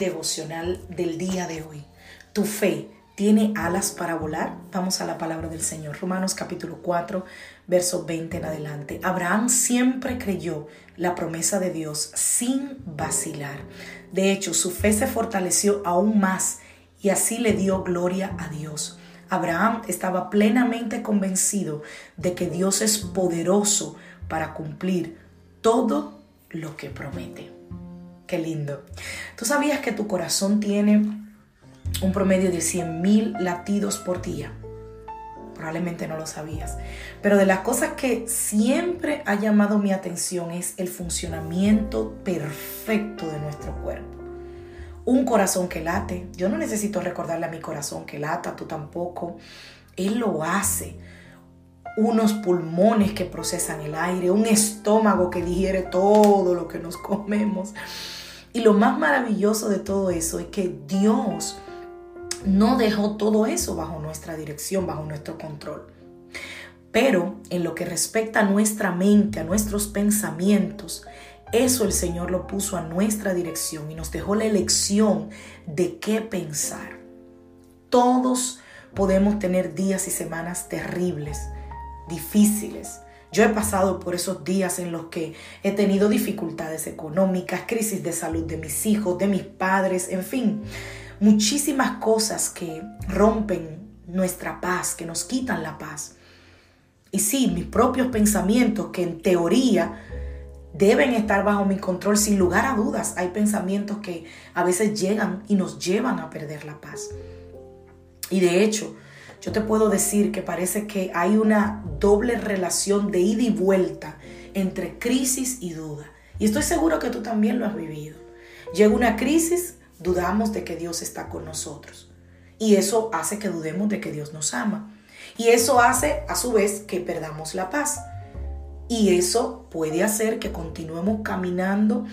Devocional del día de hoy. Tu fe tiene alas para volar. Vamos a la palabra del Señor. Romanos capítulo 4, verso 20 en adelante. Abraham siempre creyó la promesa de Dios sin vacilar. De hecho, su fe se fortaleció aún más y así le dio gloria a Dios. Abraham estaba plenamente convencido de que Dios es poderoso para cumplir todo lo que promete. Qué lindo. ¿Tú sabías que tu corazón tiene un promedio de 100 mil latidos por día? Probablemente no lo sabías. Pero de las cosas que siempre ha llamado mi atención es el funcionamiento perfecto de nuestro cuerpo. Un corazón que late. Yo no necesito recordarle a mi corazón que lata, tú tampoco. Él lo hace unos pulmones que procesan el aire, un estómago que digiere todo lo que nos comemos. Y lo más maravilloso de todo eso es que Dios no dejó todo eso bajo nuestra dirección, bajo nuestro control. Pero en lo que respecta a nuestra mente, a nuestros pensamientos, eso el Señor lo puso a nuestra dirección y nos dejó la elección de qué pensar. Todos podemos tener días y semanas terribles, difíciles, yo he pasado por esos días en los que he tenido dificultades económicas, crisis de salud de mis hijos, de mis padres, en fin, muchísimas cosas que rompen nuestra paz, que nos quitan la paz. Y sí, mis propios pensamientos que en teoría deben estar bajo mi control sin lugar a dudas. Hay pensamientos que a veces llegan y nos llevan a perder la paz. Y de hecho, yo te puedo decir que parece que hay una doble relación de ida y vuelta entre crisis y duda. Y estoy seguro que tú también lo has vivido. Llega una crisis, dudamos de que Dios está con nosotros. Y eso hace que dudemos de que Dios nos ama. Y eso hace a su vez que perdamos la paz. Y eso puede hacer que continuemos caminando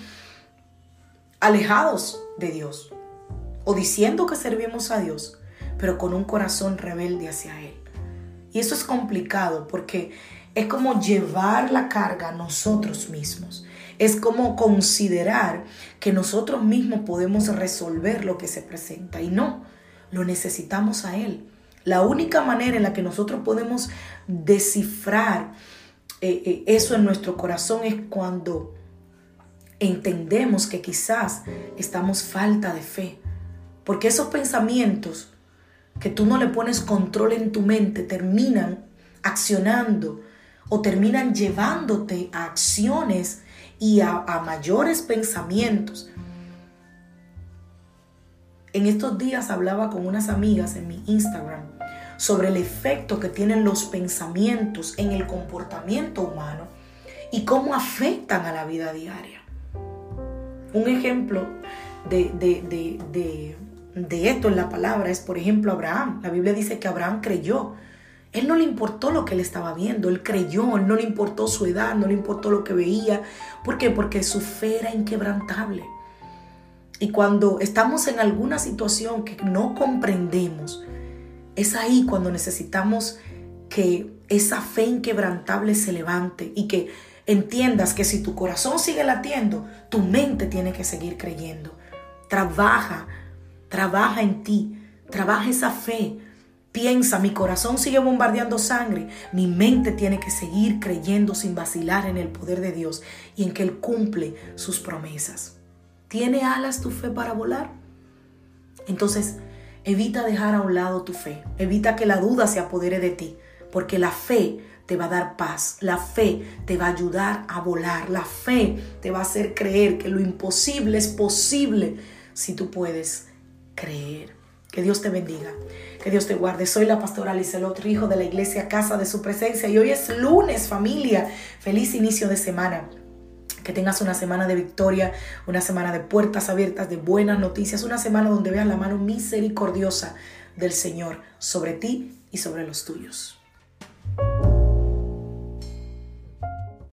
alejados de Dios o diciendo que servimos a Dios, pero con un corazón rebelde hacia Él. Y eso es complicado porque es como llevar la carga a nosotros mismos. Es como considerar que nosotros mismos podemos resolver lo que se presenta. Y no, lo necesitamos a Él. La única manera en la que nosotros podemos descifrar eh, eh, eso en nuestro corazón es cuando entendemos que quizás estamos falta de fe. Porque esos pensamientos que tú no le pones control en tu mente terminan accionando o terminan llevándote a acciones y a, mayores pensamientos. En estos días hablaba con unas amigas en mi Instagram sobre el efecto que tienen los pensamientos en el comportamiento humano y cómo afectan a la vida diaria. Un ejemplo de, de esto en la palabra es, por ejemplo, Abraham. La Biblia dice que Abraham creyó. Él no le importó lo que él estaba viendo, él creyó, no le importó su edad, no le importó lo que veía. ¿Por qué? Porque su fe era inquebrantable. Y cuando estamos en alguna situación que no comprendemos, es ahí cuando necesitamos que esa fe inquebrantable se levante y que entiendas que si tu corazón sigue latiendo, tu mente tiene que seguir creyendo. Trabaja Trabaja en ti, trabaja esa fe. Piensa, mi corazón sigue bombardeando sangre, mi mente tiene que seguir creyendo sin vacilar en el poder de Dios y en que Él cumple sus promesas. ¿Tiene alas tu fe para volar? Entonces, evita dejar a un lado tu fe, evita que la duda se apodere de ti, porque la fe te va a dar paz, la fe te va a ayudar a volar, la fe te va a hacer creer que lo imposible es posible si tú puedes creer. Que Dios te bendiga, que Dios te guarde. Soy la pastora Lizelot hijo de la iglesia Casa de Su Presencia y hoy es lunes, familia. Feliz inicio de semana. Que tengas una semana de victoria, una semana de puertas abiertas, de buenas noticias, una semana donde veas la mano misericordiosa del Señor sobre ti y sobre los tuyos.